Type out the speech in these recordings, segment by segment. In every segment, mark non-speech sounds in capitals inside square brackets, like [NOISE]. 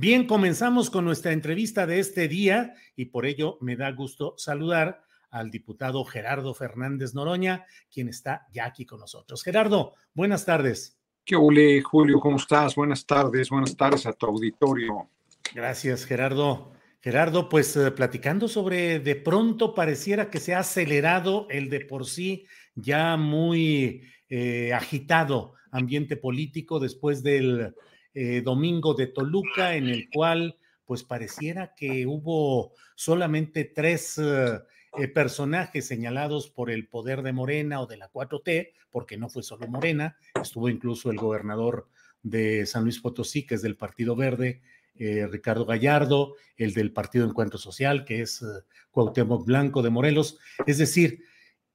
Bien, comenzamos con nuestra entrevista de este día y por ello me da gusto saludar al diputado Gerardo Fernández Noroña, quien está ya aquí con nosotros. Gerardo, buenas tardes. ¿Qué ole, Julio? ¿Cómo estás? Buenas tardes, buenas tardes a tu auditorio. Gracias, Gerardo. Gerardo, pues eh, platicando sobre de pronto pareciera que se ha acelerado el de por sí ya muy eh, agitado ambiente político después del eh, domingo de Toluca, en el cual pues pareciera que hubo solamente tres eh, eh, personajes señalados por el poder de Morena o de la 4T, porque no fue solo Morena, estuvo incluso el gobernador de San Luis Potosí, que es del Partido Verde, Ricardo Gallardo, el del Partido Encuentro Social, que es eh, Cuauhtémoc Blanco de Morelos. Es decir,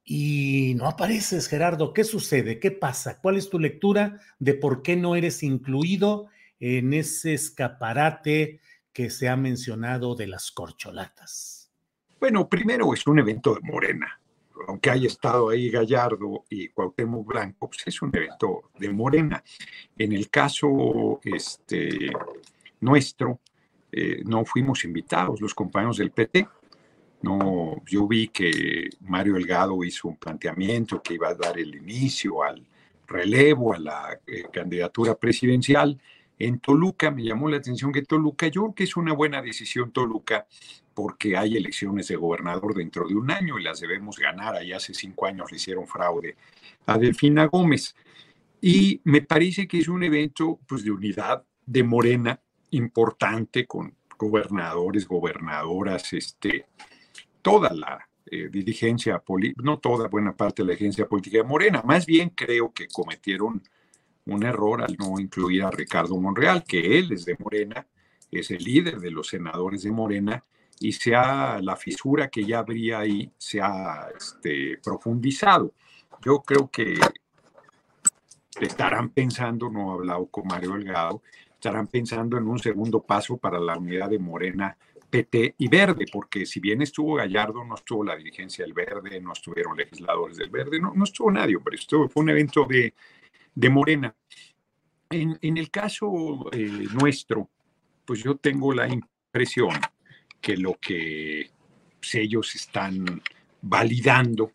y no apareces, Gerardo. ¿Qué sucede? ¿Qué pasa? ¿Cuál es tu lectura de por qué no eres incluido en ese escaparate que se ha mencionado de las corcholatas? Bueno, primero es un evento de Morena. Aunque haya estado ahí Gallardo y Cuauhtémoc Blanco, pues es un evento de Morena. En el caso este, nuestro, eh, no fuimos invitados los compañeros del PT. No, yo vi que Mario Delgado hizo un planteamiento que iba a dar el inicio al relevo, a la eh, candidatura presidencial. En Toluca me llamó la atención que Toluca, yo creo que es una buena decisión Toluca, porque hay elecciones de gobernador dentro de un año y las debemos ganar. Ahí hace cinco años le hicieron fraude a Delfina Gómez. Y me parece que es un evento pues, de unidad de Morena importante con gobernadores, gobernadoras, este, toda la eh, dirigencia política, no toda, buena parte de la dirigencia política de Morena. Más bien creo que cometieron un error al no incluir a Ricardo Monreal, que él es de Morena, es el líder de los senadores de Morena, y se ha, la fisura que ya habría ahí se ha este, profundizado. Yo creo que estarán pensando, no he hablado con Mario Delgado, estarán pensando en un segundo paso para la unidad de Morena, PT y Verde, porque si bien estuvo Gallardo, no estuvo la dirigencia del Verde, no estuvieron legisladores del Verde, no, no estuvo nadie, pero esto fue un evento de, de Morena. En, el caso eh, nuestro, pues yo tengo la impresión que lo que ellos están validando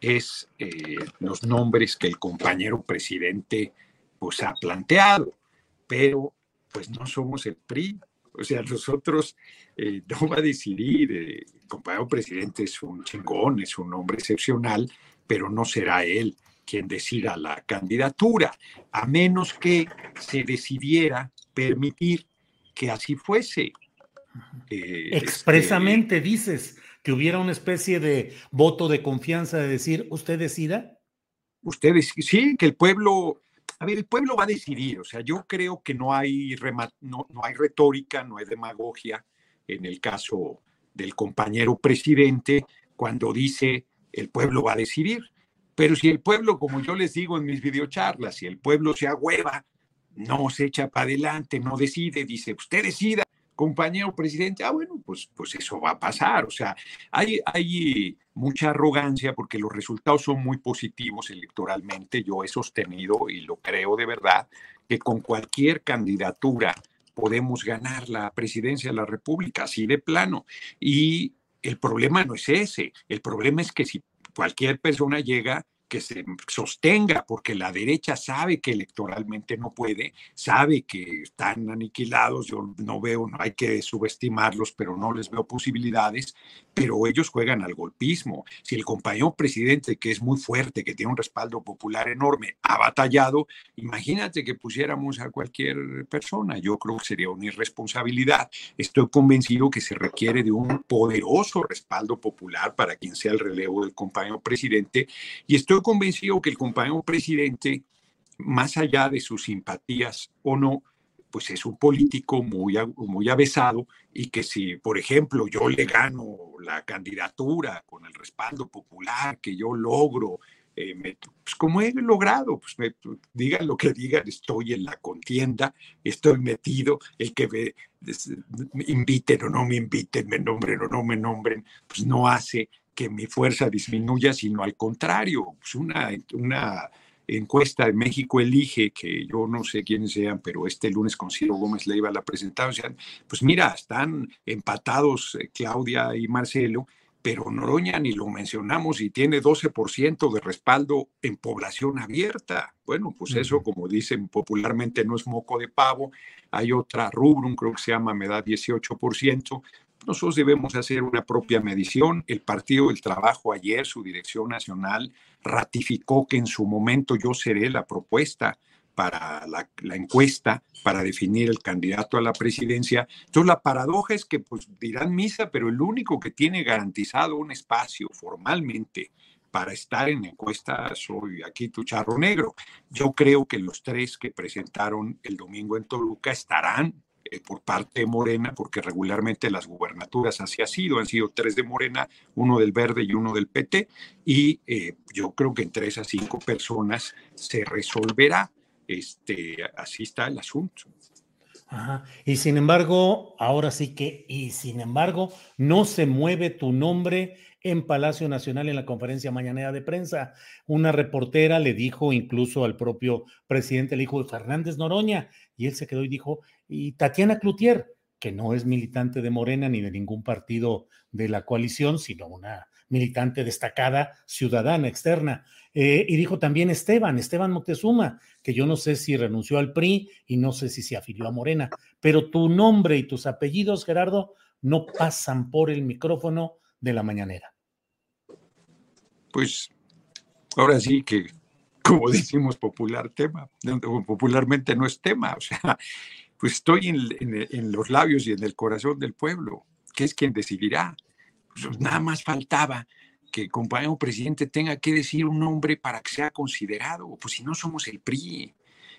es eh, los nombres que el compañero presidente pues ha planteado, pero pues no somos el PRI, o sea, nosotros eh, no va a decidir, el compañero presidente es un chingón, es un hombre excepcional, pero no será él quien decida la candidatura, a menos que se decidiera permitir que así fuese. Eh, Expresamente este, dices que hubiera una especie de voto de confianza de decir, usted decida. Ustedes, sí, que el pueblo, a ver, el pueblo va a decidir, o sea, yo creo que no hay, no, no hay retórica, no hay demagogia en el caso del compañero presidente cuando dice el pueblo va a decidir. Pero si el pueblo, como yo les digo en mis videocharlas, si el pueblo se agüeva, no se echa para adelante, no decide, dice, usted decida, compañero presidente, ah, bueno, pues, pues eso va a pasar. O sea, hay, hay mucha arrogancia porque los resultados son muy positivos electoralmente. Yo he sostenido y lo creo de verdad que con cualquier candidatura podemos ganar la presidencia de la República, así de plano. Y el problema no es ese, el problema es que si cualquier persona llega que se sostenga, porque la derecha sabe que electoralmente no puede, sabe que están aniquilados, yo no veo, no hay que subestimarlos, pero no les veo posibilidades, pero ellos juegan al golpismo. Si el compañero presidente, que es muy fuerte, que tiene un respaldo popular enorme, ha batallado, imagínate que pusiéramos a cualquier persona, yo creo que sería una irresponsabilidad. Estoy convencido que se requiere de un poderoso respaldo popular para quien sea el relevo del compañero presidente y estoy convencido que el compañero presidente, más allá de sus simpatías o no, pues es un político muy, muy avesado y que si, por ejemplo, yo le gano la candidatura con el respaldo popular, que yo logro, eh, pues como he logrado, pues me, digan lo que digan, estoy en la contienda, estoy metido, el que me, me inviten o no me inviten, me nombren o no me nombren, pues no hace que mi fuerza disminuya, sino al contrario, pues una, una encuesta de México elige, que yo no sé quiénes sean, pero este lunes con Ciro Gómez Leiva la presentaron, pues mira, están empatados eh, Claudia y Marcelo, pero Noroña ni lo mencionamos y tiene 12% de respaldo en población abierta. Bueno, pues eso, como dicen popularmente, no es moco de pavo. Hay otra rubrum, creo que se llama, me da 18%, nosotros debemos hacer una propia medición. El Partido del Trabajo ayer, su dirección nacional, ratificó que en su momento yo seré la propuesta para la, encuesta para definir el candidato a la presidencia. Entonces la paradoja es que pues dirán misa, pero el único que tiene garantizado un espacio formalmente para estar en encuesta soy aquí tu charro negro. Yo creo que los tres que presentaron el domingo en Toluca estarán eh, por parte de Morena, porque regularmente las gubernaturas así ha sido, han sido tres de Morena, uno del Verde y uno del PT, y eh, yo creo que entre esas cinco personas se resolverá, este, así está el asunto. Y sin embargo, ahora sí que, y sin embargo, no se mueve tu nombre en Palacio Nacional en la conferencia mañanera de prensa. Una reportera le dijo incluso al propio presidente, le dijo Fernández Noroña, y él se quedó y dijo, y Tatiana Cloutier, que no es militante de Morena ni de ningún partido de la coalición, sino una militante destacada, ciudadana, externa. Eh, y dijo también Esteban, Esteban Moctezuma, que yo no sé si renunció al PRI y no sé si se afilió a Morena, pero tu nombre y tus apellidos, Gerardo, no pasan por el micrófono de la mañanera. Pues ahora sí que, como decimos popular tema, popularmente no es tema, o sea, pues estoy en, los labios y en el corazón del pueblo, que es quien decidirá. Pues nada más faltaba que el compañero presidente tenga que decir un nombre para que sea considerado, pues si no somos el PRI.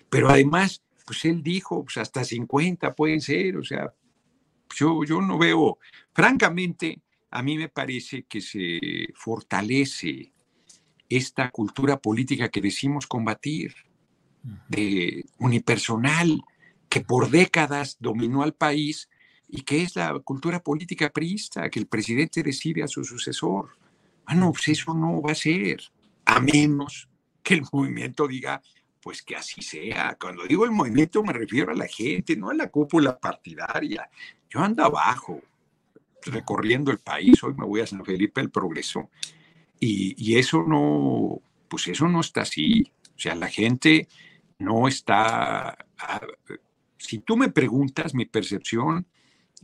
Pero además, pues él dijo, pues hasta 50 pueden ser, o sea, yo, yo no veo, francamente, a mí me parece que se fortalece esta cultura política que decimos combatir, de unipersonal, que por décadas dominó al país y que es la cultura política priista, que el presidente decide a su sucesor. Bueno, pues eso no va a ser, a menos que el movimiento diga, pues que así sea. Cuando digo el movimiento me refiero a la gente, no a la cúpula partidaria. Yo ando abajo, recorriendo el país, hoy me voy a San Felipe el Progreso, y, eso no, pues eso no está así. O sea, la gente no está si tú me preguntas, mi percepción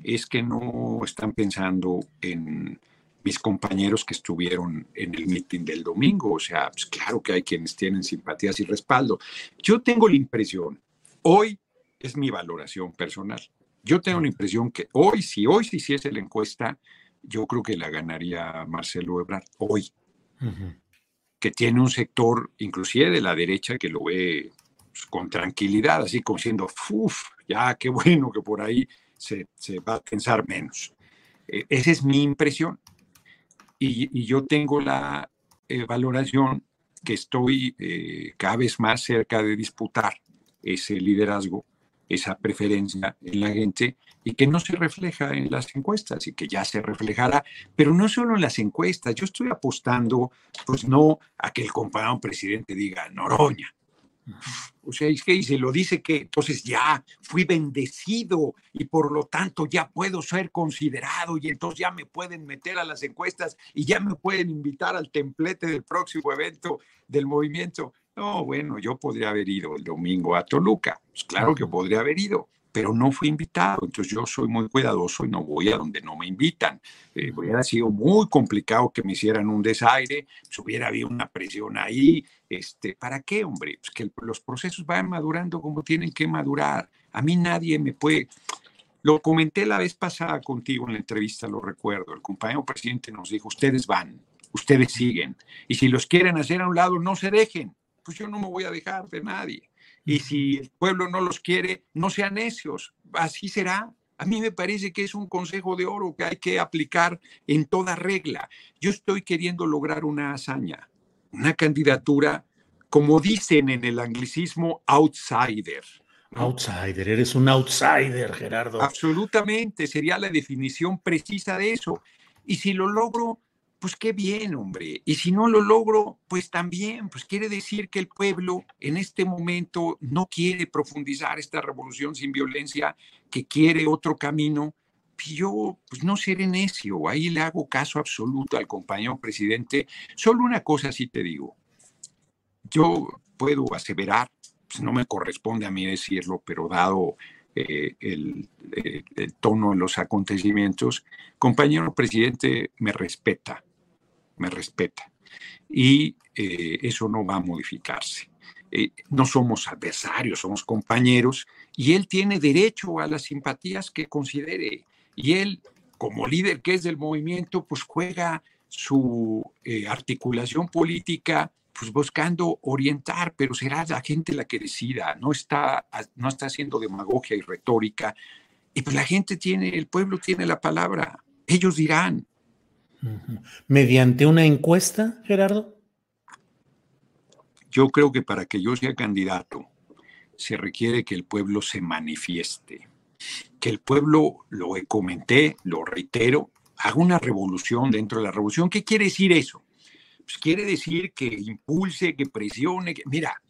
es que no están pensando en mis compañeros que estuvieron en el meeting del domingo. O sea, pues claro que hay quienes tienen simpatías y respaldo. Yo tengo la impresión, hoy es mi valoración personal. Yo tengo la impresión que hoy, si hoy se hiciese la encuesta, yo creo que la ganaría Marcelo Ebrard hoy, que tiene un sector, inclusive de la derecha, que lo ve pues, con tranquilidad, así como siendo, uff, ya qué bueno que por ahí se, va a pensar menos. E, esa es mi impresión. Y, yo tengo la eh, valoración que estoy eh, cada vez más cerca de disputar ese liderazgo, esa preferencia en la gente y que no se refleja en las encuestas y que ya se reflejará, pero no solo en las encuestas. Yo estoy apostando, pues no a que el compañero presidente diga Noroña, O sea, es que y se lo dice que entonces ya fui bendecido y por lo tanto ya puedo ser considerado y entonces ya me pueden meter a las encuestas y ya me pueden invitar al templete del próximo evento del movimiento. No, bueno, yo podría haber ido el domingo a Toluca. Pues claro que podría haber ido, pero no fui invitado. Entonces yo soy muy cuidadoso y no voy a donde no me invitan. Eh, hubiera sido muy complicado que me hicieran un desaire, pues hubiera habido una presión ahí. Este, ¿Para qué, hombre? Pues que los procesos vayan madurando como tienen que madurar. A mí nadie me puede... Lo comenté la vez pasada contigo en la entrevista, lo recuerdo. El compañero presidente nos dijo, ustedes van, ustedes siguen. Y si los quieren hacer a un lado, no se dejen. Pues yo no me voy a dejar de nadie. Y si el pueblo no los quiere, no sean necios. Así será. A mí me parece que es un consejo de oro que hay que aplicar en toda regla. Yo estoy queriendo lograr una hazaña, una candidatura, como dicen en el anglicismo, outsider. Outsider, eres un outsider, Gerardo. Absolutamente, sería la definición precisa de eso. Y si lo logro, pues qué bien, hombre. Y si no lo logro, pues también, pues quiere decir que el pueblo en este momento no quiere profundizar esta revolución sin violencia, que quiere otro camino. Y yo, pues no seré necio, ahí le hago caso absoluto al compañero presidente. Solo una cosa sí te digo. Yo puedo aseverar, pues no me corresponde a mí decirlo, pero dado eh, el, eh, el, tono de los acontecimientos, compañero presidente me respeta, me respeta. Y eh, eso no va a modificarse. Eh, no somos adversarios, somos compañeros y él tiene derecho a las simpatías que considere. Y él, como líder que es del movimiento, pues juega su eh, articulación política pues buscando orientar, pero será la gente la que decida, no está, no está haciendo demagogia y retórica. Y pues la gente tiene, el pueblo tiene la palabra, ellos dirán, ¿Mediante una encuesta, Gerardo? Yo creo que para que yo sea candidato se requiere que el pueblo se manifieste, que el pueblo, lo comenté, lo reitero, haga una revolución dentro de la revolución. ¿Qué quiere decir eso? Pues quiere decir que impulse, que presione, que, mira,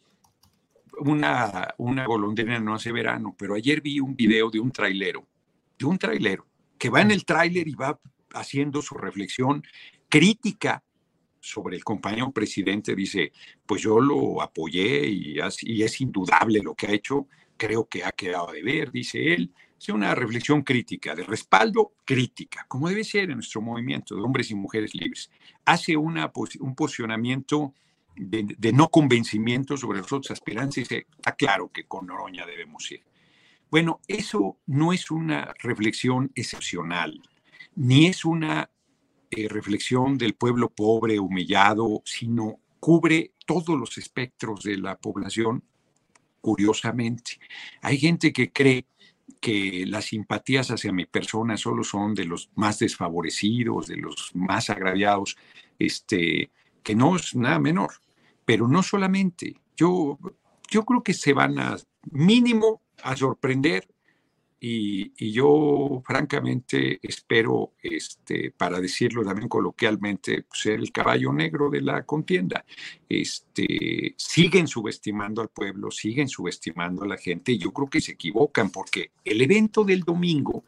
una, una golondrina no hace verano, pero ayer vi un video de un trailero, de un trailero, que va en el tráiler y va haciendo su reflexión crítica sobre el compañero presidente, dice, pues yo lo apoyé y, es indudable lo que ha hecho, creo que ha quedado de ver, dice él, es una reflexión crítica, de respaldo crítica, como debe ser en nuestro movimiento de hombres y mujeres libres. Hace un posicionamiento de, no convencimiento sobre los otros aspirantes y dice, está claro que con Noroña debemos ir. Bueno, eso no es una reflexión excepcional ni es una eh, reflexión del pueblo pobre, humillado, sino cubre todos los espectros de la población, curiosamente. Hay gente que cree que las simpatías hacia mi persona solo son de los más desfavorecidos, de los más agraviados, este, que no es nada menor. Pero no solamente, yo, yo creo que se van a mínimo a sorprender y, yo francamente espero, este, para decirlo también coloquialmente, pues, ser el caballo negro de la contienda. Este, siguen subestimando al pueblo, siguen subestimando a la gente y yo creo que se equivocan porque el evento del domingo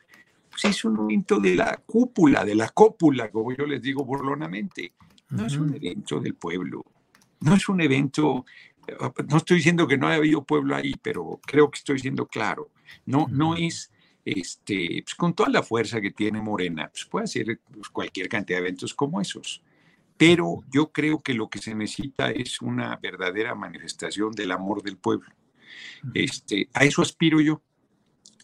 pues, es un evento de la cúpula, de la cópula, como yo les digo burlonamente. No es un evento del pueblo, no es un evento, no estoy diciendo que no haya habido pueblo ahí, pero creo que estoy siendo claro no, no es este, pues, con toda la fuerza que tiene Morena, pues puede hacer pues, cualquier cantidad de eventos como esos. Pero yo creo que lo que se necesita es una verdadera manifestación del amor del pueblo. Este, a eso aspiro yo.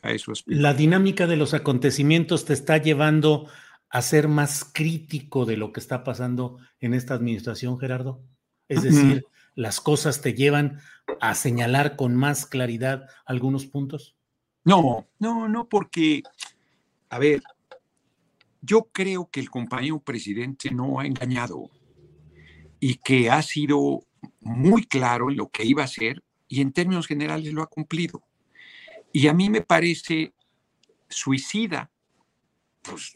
A eso aspiro. La dinámica de los acontecimientos te está llevando a ser más crítico de lo que está pasando en esta administración, Gerardo. Es decir, las cosas te llevan a señalar con más claridad algunos puntos. No, no, no, porque, a ver, yo creo que el compañero presidente no ha engañado y que ha sido muy claro en lo que iba a hacer y en términos generales lo ha cumplido. Y a mí me parece suicida, pues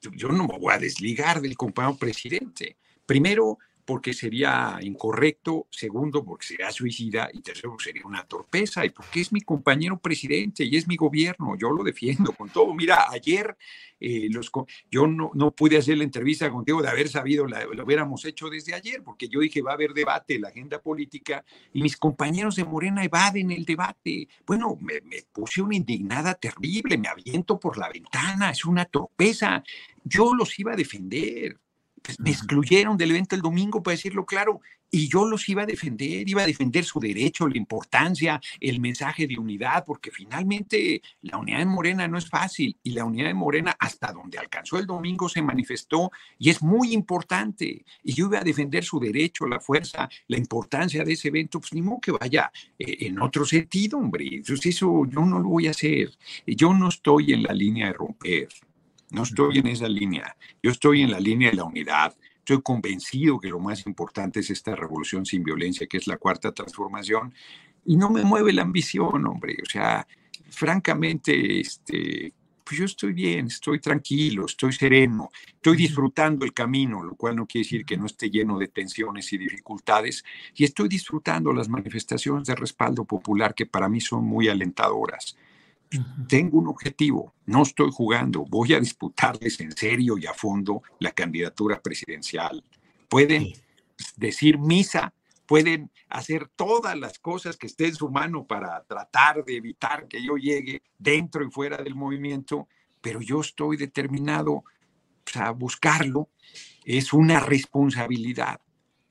yo no me voy a desligar del compañero presidente. Primero, porque sería incorrecto, segundo, porque sería suicida y tercero, sería una torpeza y porque es mi compañero presidente y es mi gobierno, yo lo defiendo con todo. Mira, ayer eh, los, yo no, no, pude hacer la entrevista contigo de haber sabido, lo hubiéramos hecho desde ayer, porque yo dije va a haber debate, la agenda política, y mis compañeros de Morena evaden el debate. Bueno, me puse una indignada terrible, me aviento por la ventana, es una torpeza. Yo los iba a defender pues, me excluyeron del evento el domingo, para decirlo claro, y yo los iba a defender, iba a defender su derecho, la importancia, el mensaje de unidad, porque finalmente la unidad de Morena no es fácil y la unidad de Morena hasta donde alcanzó el domingo se manifestó y es muy importante. Y yo iba a defender su derecho, la fuerza, la importancia de ese evento, pues ni modo que vaya eh, en otro sentido, hombre. Entonces eso yo no lo voy a hacer. Yo no estoy en la línea de romper. No estoy en esa línea. Yo estoy en la línea de la unidad. Estoy convencido que lo más importante es esta revolución sin violencia, que es la cuarta transformación. Y no me mueve la ambición, hombre. O sea, francamente, este, pues yo estoy bien, estoy tranquilo, estoy sereno, estoy disfrutando el camino, lo cual no quiere decir que no esté lleno de tensiones y dificultades, y estoy disfrutando las manifestaciones de respaldo popular que para mí son muy alentadoras. Tengo un objetivo, no estoy jugando, voy a disputarles en serio y a fondo la candidatura presidencial. Pueden decir misa, pueden hacer todas las cosas que esté en su mano para tratar de evitar que yo llegue dentro y fuera del movimiento, pero yo estoy determinado pues, a buscarlo. Es una responsabilidad,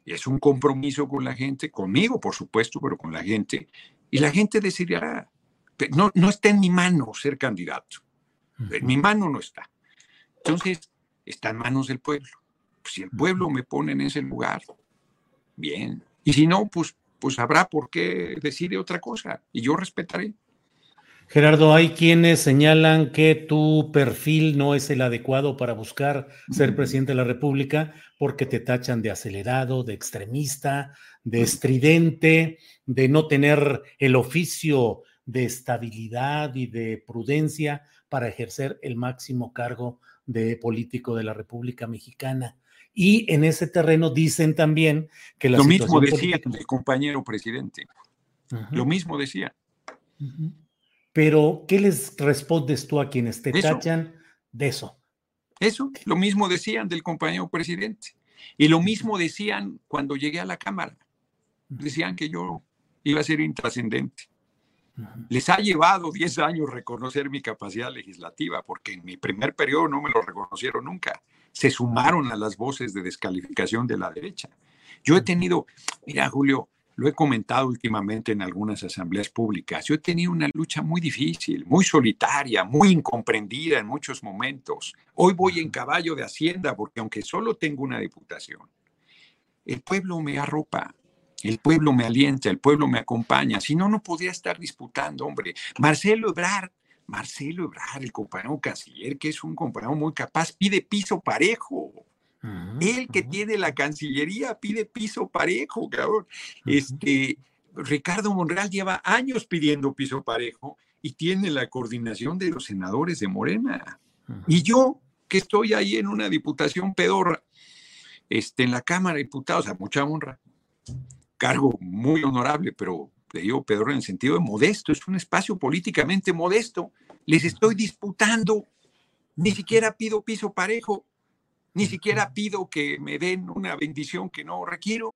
es un compromiso con la gente, conmigo por supuesto, pero con la gente, y la gente decidirá no, no está en mi mano ser candidato. En mi mano no está. Entonces, está en manos del pueblo. Si el pueblo me pone en ese lugar, bien. Y si no, pues, pues habrá por qué decide otra cosa. Y yo respetaré. Gerardo, hay quienes señalan que tu perfil no es el adecuado para buscar ser presidente de la República porque te tachan de acelerado, de extremista, de estridente, de no tener el oficio de estabilidad y de prudencia para ejercer el máximo cargo de político de la República Mexicana. Y en ese terreno dicen también que la Lo mismo decía el compañero presidente. Lo mismo decía. Pero, ¿qué les respondes tú a quienes te tachan de eso? Eso, lo mismo decían del compañero presidente. Y lo mismo decían cuando llegué a la Cámara. Decían que yo iba a ser intrascendente. Les ha llevado 10 años reconocer mi capacidad legislativa, porque en mi primer periodo no me lo reconocieron nunca. Se sumaron a las voces de descalificación de la derecha. Yo he tenido, mira Julio, lo he comentado últimamente en algunas asambleas públicas, yo he tenido una lucha muy difícil, muy solitaria, muy incomprendida en muchos momentos. Hoy voy en caballo de hacienda porque aunque solo tengo una diputación, el pueblo me arropa, el pueblo me alienta, el pueblo me acompaña. Si no, no podría estar disputando, hombre. Marcelo Ebrard, Marcelo Ebrard, el compañero canciller, que es un compañero muy capaz, pide piso parejo. Él que tiene la Cancillería pide piso parejo, cabrón. Este, Ricardo Monreal lleva años pidiendo piso parejo y tiene la coordinación de los senadores de Morena. Y yo, que estoy ahí en una diputación pedorra, este, en la Cámara de Diputados, a mucha honra, cargo muy honorable, pero le digo Pedro en el sentido de modesto, es un espacio políticamente modesto. Les estoy disputando, ni siquiera pido piso parejo, ni siquiera pido que me den una bendición que no requiero.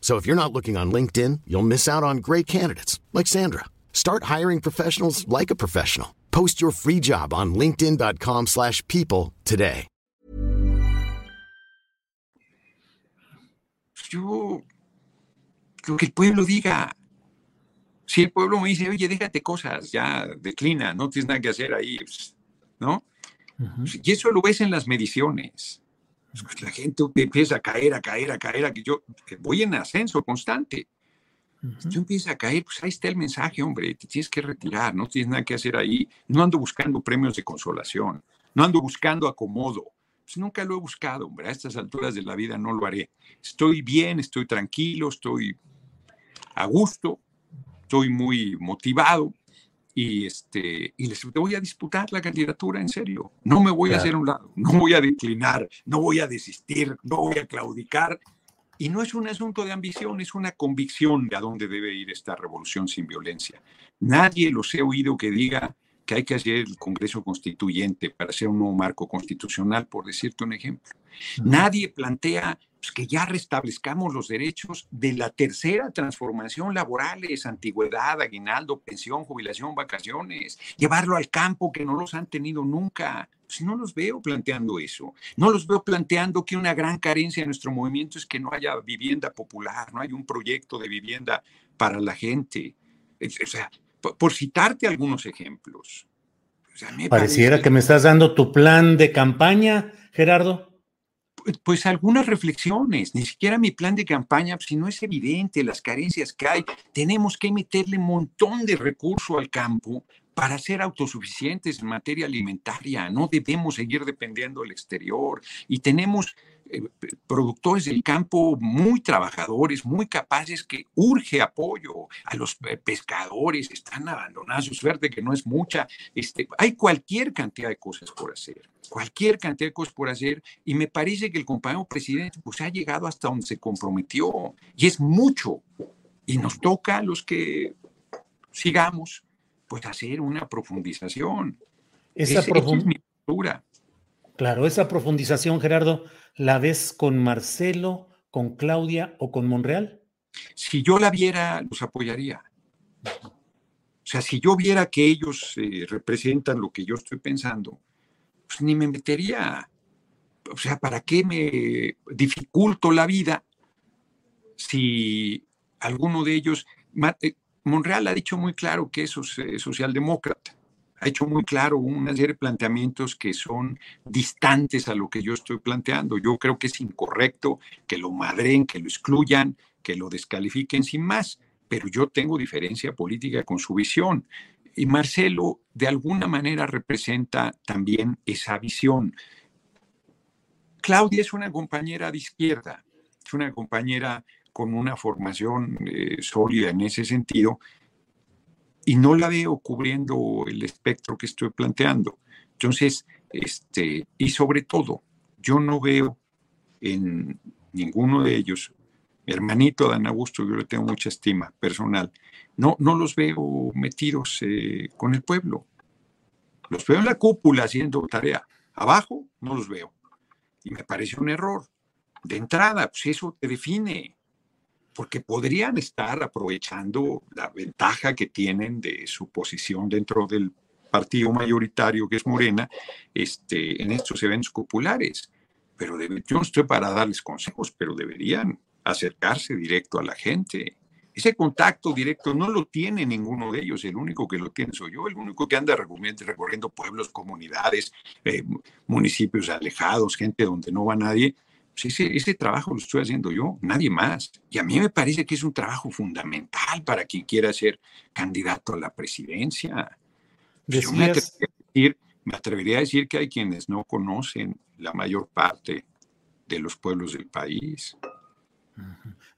So if you're not looking on LinkedIn, you'll miss out on great candidates like Sandra. Start hiring professionals like a professional. Post your free job on linkedin.com/people slash people today. Yo, lo que el pueblo diga. Si el pueblo me dice, oye, déjate cosas, ya declina, no tienes nada que hacer ahí, pues, ¿no? Y eso lo ves en las mediciones. Pues, la gente empieza a caer, a caer, a caer, a que yo voy en ascenso constante. Yo empiezo a caer, pues ahí está el mensaje, hombre, te tienes que retirar, no tienes nada que hacer ahí. No ando buscando premios de consolación, no ando buscando acomodo. Pues nunca lo he buscado, hombre, a estas alturas de la vida no lo haré. Estoy bien, estoy tranquilo, estoy a gusto, estoy muy motivado y, este, y les voy a disputar la candidatura en serio. No me voy a hacer un lado, no voy a declinar, no voy a desistir, no voy a claudicar. Y no es un asunto de ambición, es una convicción de a dónde debe ir esta revolución sin violencia. Nadie los he oído que diga que hay que hacer el Congreso Constituyente para hacer un nuevo marco constitucional, por decirte un ejemplo. Nadie plantea pues, que ya restablezcamos los derechos de la tercera transformación laborales, antigüedad, aguinaldo, pensión, jubilación, vacaciones, llevarlo al campo que no los han tenido nunca. Pues no los veo planteando eso. No los veo planteando que una gran carencia de nuestro movimiento es que no haya vivienda popular, no hay un proyecto de vivienda para la gente. O sea, por, citarte algunos ejemplos. Pareciera que me estás dando tu plan de campaña, Gerardo pues algunas reflexiones, ni siquiera mi plan de campaña, si no es evidente las carencias que hay, tenemos que meterle un montón de recursos al campo para ser autosuficientes en materia alimentaria, no debemos seguir dependiendo del exterior y tenemos productores del campo muy trabajadores, muy capaces, que urge apoyo a los eh, pescadores, están abandonados, su suerte que no es mucha. Este, hay cualquier cantidad de cosas por hacer, cualquier cantidad de cosas por hacer, y me parece que el compañero presidente pues ha llegado hasta donde se comprometió, y es mucho, y nos toca a los que sigamos, pues hacer una profundización. Esa profundización. Claro, esa profundización, Gerardo, ¿La ves con Marcelo, con Claudia o con Monreal? Si yo la viera, los apoyaría. O sea, si yo viera que ellos eh, representan lo que yo estoy pensando, pues ni me metería. O sea, ¿para qué me dificulto la vida si alguno de ellos... Eh, Monreal ha dicho muy claro que es socialdemócrata ha hecho muy claro una serie de planteamientos que son distantes a lo que yo estoy planteando. Yo creo que es incorrecto que lo madren, que lo excluyan, que lo descalifiquen sin más, pero yo tengo diferencia política con su visión. Y Marcelo de alguna manera representa también esa visión. Claudia es una compañera de izquierda, es una compañera con una formación eh, sólida en ese sentido, y no la veo cubriendo el espectro que estoy planteando. Entonces, este, y sobre todo, yo no veo en ninguno de ellos, mi hermanito Dan Augusto, yo le tengo mucha estima personal, no, no los veo metidos eh, con el pueblo. Los veo en la cúpula haciendo tarea. Abajo no los veo. Y me parece un error. De entrada, pues eso te define porque podrían estar aprovechando la ventaja que tienen de su posición dentro del partido mayoritario que es Morena este, en estos eventos populares. Pero yo no estoy para darles consejos, pero deberían acercarse directo a la gente. Ese contacto directo no lo tiene ninguno de ellos, el único que lo tiene soy yo, el único que anda recorriendo pueblos, comunidades, eh, municipios alejados, gente donde no va nadie, pues ese, trabajo lo estoy haciendo yo, nadie más. Y a mí me parece que es un trabajo fundamental para quien quiera ser candidato a la presidencia. Yo me, atrevería a decir, que hay quienes no conocen la mayor parte de los pueblos del país.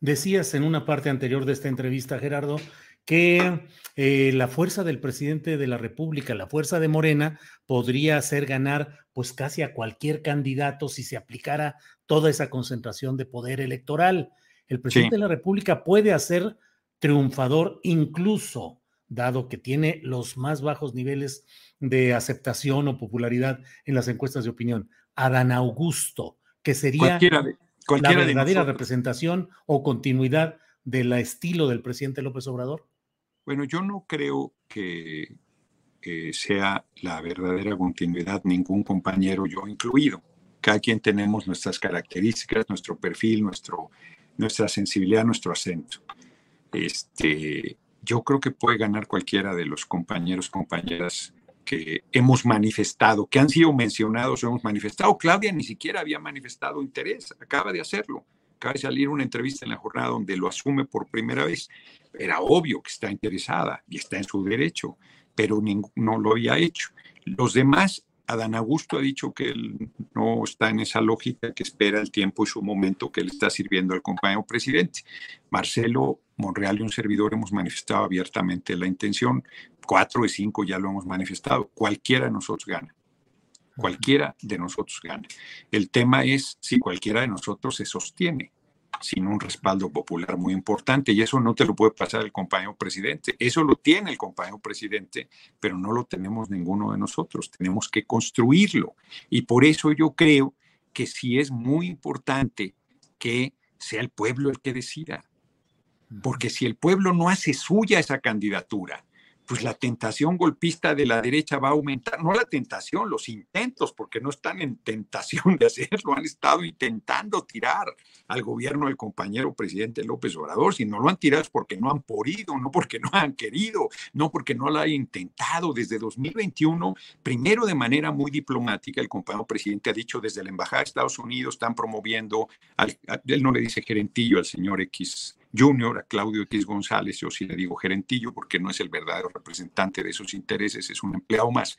Decías en una parte anterior de esta entrevista, Gerardo, que eh, la fuerza del presidente de la República, la fuerza de Morena, podría hacer ganar pues casi a cualquier candidato si se aplicara toda esa concentración de poder electoral. El presidente de la República puede hacer triunfador incluso, dado que tiene los más bajos niveles de aceptación o popularidad en las encuestas de opinión, a Dan Augusto, que sería la verdadera representación o continuidad del estilo del presidente López Obrador. Bueno, yo no creo que eh, sea la verdadera continuidad, ningún compañero, yo incluido. Cada quien tenemos nuestras características, nuestro perfil, nuestro, nuestra sensibilidad, nuestro acento. Este, yo creo que puede ganar cualquiera de los compañeros, compañeras que hemos manifestado, que han sido mencionados, hemos manifestado. Claudia ni siquiera había manifestado interés, acaba de hacerlo. Acaba de salir una entrevista en la jornada donde lo asume por primera vez. Era obvio que está interesada y está en su derecho, pero no lo había hecho. Los demás Adán Augusto ha dicho que él no está en esa lógica, que espera el tiempo y su momento que le está sirviendo al compañero presidente. Marcelo Monreal y un servidor hemos manifestado abiertamente la intención. Cuatro de cinco ya lo hemos manifestado. Cualquiera de nosotros gana. Cualquiera de nosotros gana. El tema es si cualquiera de nosotros se sostiene sin un respaldo popular muy importante y eso no te lo puede pasar el compañero presidente. Eso lo tiene el compañero presidente, pero no lo tenemos ninguno de nosotros. Tenemos que construirlo y por eso yo creo que sí es muy importante que sea el pueblo el que decida. Porque si el pueblo no hace suya esa candidatura, pues la tentación golpista de la derecha va a aumentar, no la tentación, los intentos, porque no están en tentación de hacerlo, han estado intentando tirar al gobierno del compañero presidente López Obrador, si no lo han tirado es porque no han podido, no porque no han querido, no porque no lo han intentado. Desde 2021, primero de manera muy diplomática, el compañero presidente ha dicho desde la Embajada de Estados Unidos están promoviendo, al, él no le dice gerentillo al señor X Junior, a Claudio X González, yo sí le digo gerentillo porque no es el verdadero representante de esos intereses, es un empleado más.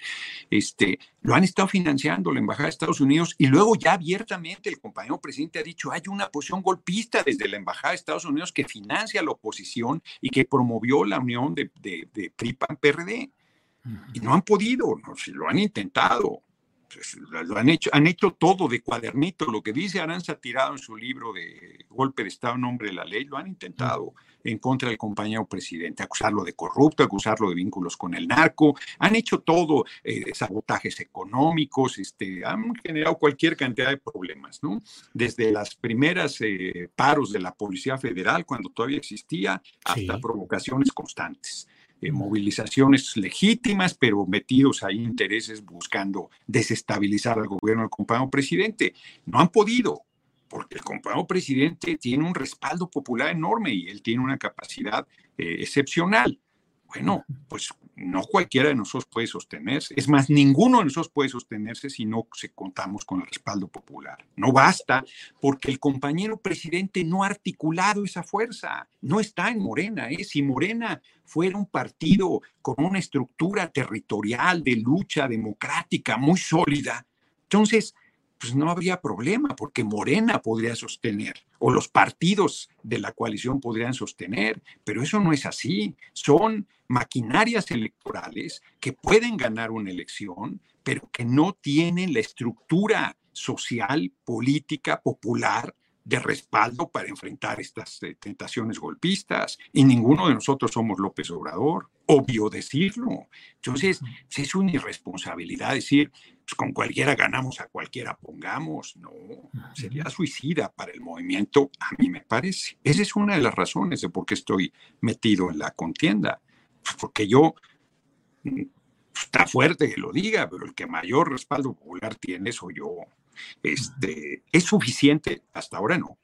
Este, lo han estado financiando la Embajada de Estados Unidos y luego ya abiertamente el compañero presidente ha dicho, hay una posición golpista desde la Embajada de Estados Unidos que financia la oposición y que promovió la unión de, de, de PRI-PAN-PRD. Y no han podido, no, si lo han intentado. Pues, lo han hecho, han hecho todo de cuadernito. Lo que dice Aranza Tirado en su libro de Golpe de Estado en nombre de la ley, lo han intentado en contra del compañero presidente, acusarlo de corrupto, acusarlo de vínculos con el narco. Han hecho todo, eh, sabotajes económicos, este, han generado cualquier cantidad de problemas, ¿no? Desde las primeras eh, paros de la Policía Federal, cuando todavía existía, hasta provocaciones constantes. Eh, movilizaciones legítimas, pero metidos ahí intereses buscando desestabilizar al gobierno del compañero presidente. No han podido, porque el compañero presidente tiene un respaldo popular enorme y él tiene una capacidad eh, excepcional. Bueno, pues no cualquiera de nosotros puede sostenerse. Es más, ninguno de nosotros puede sostenerse si no se contamos con el respaldo popular. No basta porque el compañero presidente no ha articulado esa fuerza. No está en Morena. ¿eh? Si Morena fuera un partido con una estructura territorial de lucha democrática muy sólida, entonces pues no habría problema, porque Morena podría sostener, o los partidos de la coalición podrían sostener, pero eso no es así. Son maquinarias electorales que pueden ganar una elección, pero que no tienen la estructura social, política, popular de respaldo para enfrentar estas eh, tentaciones golpistas. Y ninguno de nosotros somos López Obrador. Obvio decirlo. Entonces, es una irresponsabilidad decir, pues, con cualquiera ganamos, a cualquiera pongamos. No, sería suicida para el movimiento, a mí me parece. Esa es una de las razones de por qué estoy metido en la contienda. Pues, porque yo, está fuerte que lo diga, pero el que mayor respaldo popular tiene soy yo. Este, ¿Es suficiente? Hasta ahora no.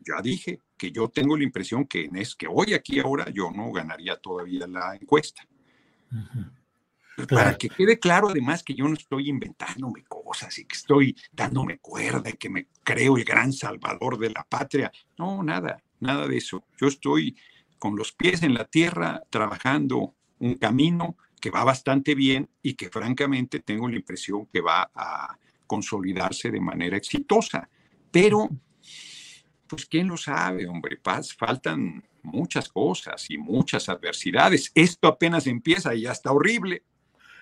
Ya dije que yo tengo la impresión que, es que hoy, aquí, ahora, yo no ganaría todavía la encuesta. Para que quede claro además que yo no estoy inventándome cosas y que estoy dándome cuerda y que me creo el gran salvador de la patria. No, nada, nada de eso. Yo estoy con los pies en la tierra trabajando un camino que va bastante bien y que francamente tengo la impresión que va a consolidarse de manera exitosa. Pero, pues, ¿quién lo sabe, hombre? Paz, faltan muchas cosas y muchas adversidades. Esto apenas empieza y ya está horrible.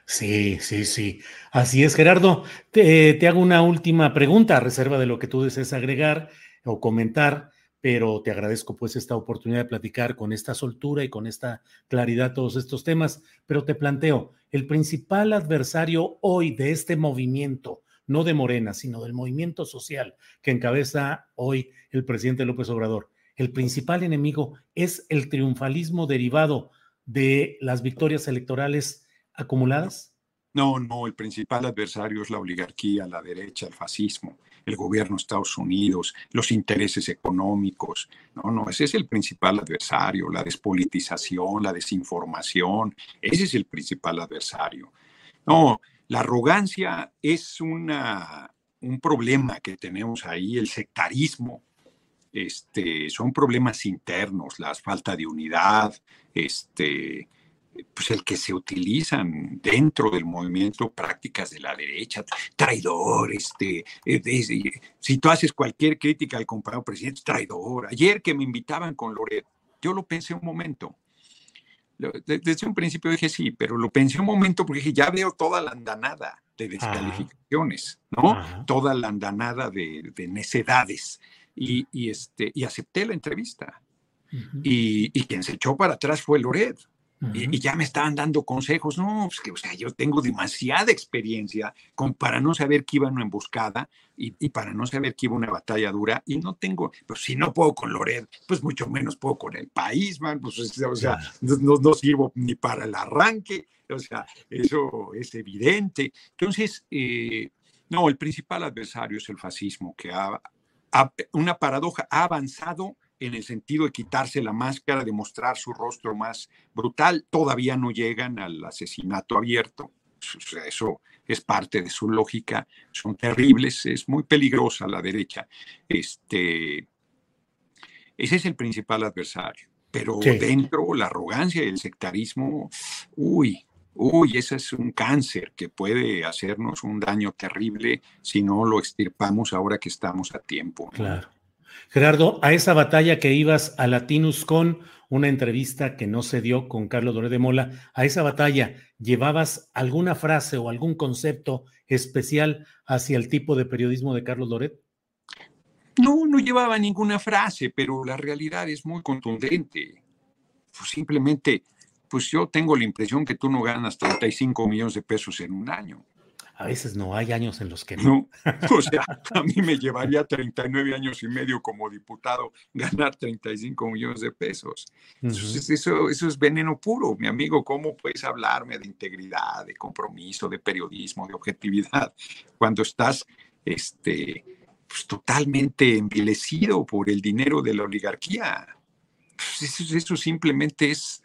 Sí, sí, sí. Así es, Gerardo. Te, hago una última pregunta a reserva de lo que tú desees agregar o comentar, pero te agradezco pues esta oportunidad de platicar con esta soltura y con esta claridad todos estos temas. Pero te planteo, el principal adversario hoy de este movimiento, no de Morena, sino del movimiento social que encabeza hoy el presidente López Obrador, el principal enemigo es el triunfalismo derivado de las victorias electorales acumuladas? No, no, el principal adversario es la oligarquía, la derecha, el fascismo, el gobierno de Estados Unidos, los intereses económicos. No, no, ese es el principal adversario, la despolitización, la desinformación, ese es el principal adversario. No, la arrogancia es una, un problema que tenemos ahí, el sectarismo, este, son problemas internos, la falta de unidad, este, pues el que se utilizan dentro del movimiento prácticas de la derecha, traidor, este, eh, si tú haces cualquier crítica al compañero presidente, traidor. Ayer que me invitaban con Loret, yo lo pensé un momento. Desde un principio dije sí, pero lo pensé un momento porque dije, ya veo toda la andanada de descalificaciones, ¿no? Toda la andanada de, de necedades y, este, y acepté la entrevista. y, quien se echó para atrás fue Loret. Y, ya me estaban dando consejos. No, pues que, o sea, yo tengo demasiada experiencia con, para no saber que iba una emboscada y, para no saber que iba una batalla dura. Y no tengo, pues si no puedo con Loret, pues mucho menos puedo con el país, man. Pues, o sea, no, no, sirvo ni para el arranque. O sea, eso es evidente. Entonces, eh, no, el principal adversario es el fascismo, que ha, una paradoja, ha avanzado en el sentido de quitarse la máscara, de mostrar su rostro más brutal. Todavía no llegan al asesinato abierto. Eso es parte de su lógica. Son terribles, es muy peligrosa la derecha. Este, ese es el principal adversario. Pero dentro, la arrogancia y el sectarismo, uy, uy, ese es un cáncer que puede hacernos un daño terrible si no lo extirpamos ahora que estamos a tiempo. Claro. Gerardo, a esa batalla que ibas a Latinus con una entrevista que no se dio con Carlos Doré de Mola, a esa batalla, ¿llevabas alguna frase o algún concepto especial hacia el tipo de periodismo de Carlos Loret? No, no llevaba ninguna frase, pero la realidad es muy contundente. Pues simplemente pues yo tengo la impresión que tú no ganas 35 millones de pesos en un año. A veces no, hay años en los que no. no. O sea, a mí me llevaría 39 años y medio como diputado ganar 35 millones de pesos. eso, eso es veneno puro, mi amigo. ¿Cómo puedes hablarme de integridad, de compromiso, de periodismo, de objetividad, cuando estás este, pues, totalmente envilecido por el dinero de la oligarquía? Pues, eso, eso simplemente es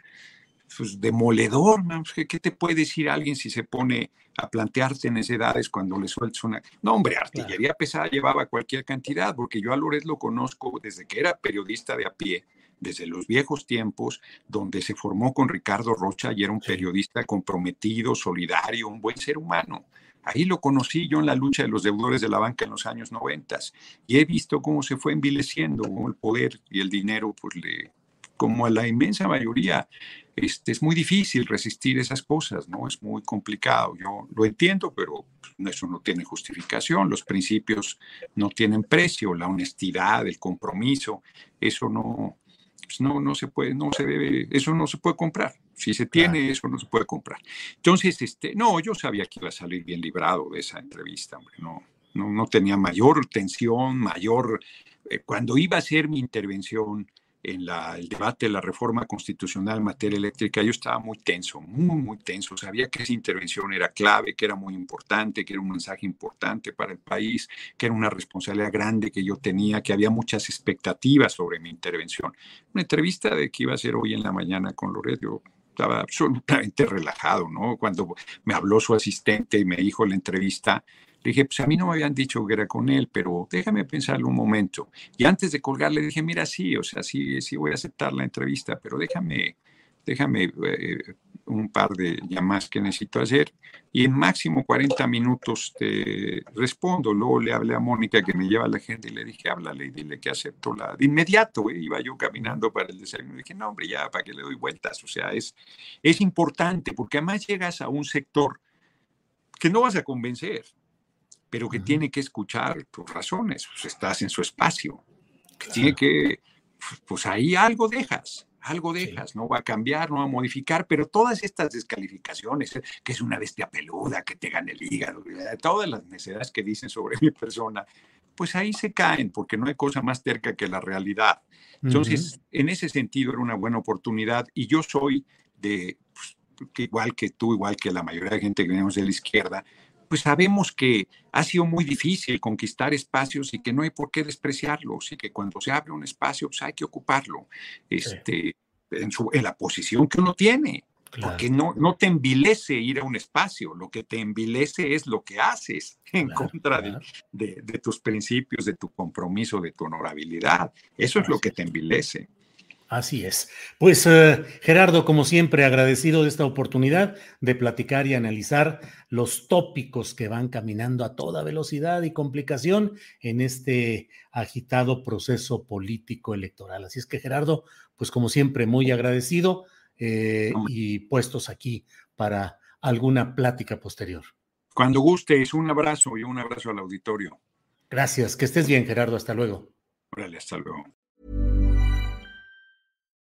pues, demoledor, ¿Qué, te puede decir alguien si se pone a plantearse necesidades cuando le sueltas una... No, hombre, artillería pesada llevaba cualquier cantidad, porque yo a Loret lo conozco desde que era periodista de a pie, desde los viejos tiempos, donde se formó con Ricardo Rocha y era un periodista comprometido, solidario, un buen ser humano. Ahí lo conocí yo en la lucha de los deudores de la banca en los años noventas y he visto cómo se fue envileciendo, cómo el poder y el dinero, pues le, como a la inmensa mayoría, este, es muy difícil resistir esas cosas, ¿no? Es muy complicado. Yo lo entiendo, pero eso no tiene justificación. Los principios no tienen precio, la honestidad, el compromiso, eso no, pues no, no se puede, no se debe, eso no se puede comprar. Si se tiene, eso no se puede comprar. Entonces, este, no, yo sabía que iba a salir bien librado de esa entrevista, hombre, no, no, no tenía mayor tensión, mayor, eh, cuando iba a hacer mi intervención, en el debate de la reforma constitucional en materia eléctrica, yo estaba muy tenso, muy, muy tenso. Sabía que esa intervención era clave, que era muy importante, que era un mensaje importante para el país, que era una responsabilidad grande que yo tenía, que había muchas expectativas sobre mi intervención. Una entrevista de que iba a ser hoy en la mañana con Loret, yo estaba absolutamente relajado, ¿no? Cuando me habló su asistente y me dijo la entrevista, le dije, pues a mí no me habían dicho que era con él, pero déjame pensarlo un momento. Y antes de colgar le dije, mira, sí, o sea, sí, sí voy a aceptar la entrevista, pero déjame, déjame eh, un par de llamadas que necesito hacer y en máximo 40 minutos te respondo. Luego le hablé a Mónica que me lleva la gente y le dije, háblale y dile que acepto la... De inmediato, eh, iba yo caminando para el desayuno dije, no, hombre, ya, para que le doy vueltas. O sea, es, es importante porque además llegas a un sector que no vas a convencer pero que tiene que escuchar tus razones, pues estás en su espacio, tiene que, pues ahí algo dejas, algo dejas, no va a cambiar, no va a modificar, pero todas estas descalificaciones, eh, que es una bestia peluda, que te gana el hígado, eh, todas las necesidades que dicen sobre mi persona, pues ahí se caen, porque no hay cosa más cerca que la realidad. Entonces, en ese sentido era una buena oportunidad y yo soy de, pues, que igual que tú, igual que la mayoría de gente que venimos de la izquierda, pues sabemos que ha sido muy difícil conquistar espacios y que no hay por qué despreciarlos y que cuando se abre un espacio pues hay que ocuparlo este, en, su, en la posición que uno tiene. Porque no, no te envilece ir a un espacio, lo que te envilece es lo que haces [LAUGHS] en contra De, de, tus principios, de tu compromiso, de tu honorabilidad. Eso es lo que te envilece. Así es. Pues eh, Gerardo, como siempre, agradecido de esta oportunidad de platicar y analizar los tópicos que van caminando a toda velocidad y complicación en este agitado proceso político electoral. Así es que Gerardo, pues como siempre, muy agradecido eh, y puestos aquí para alguna plática posterior. Cuando gustes, un abrazo y un abrazo al auditorio. Gracias, que estés bien, Gerardo. Hasta luego. Órale, hasta luego.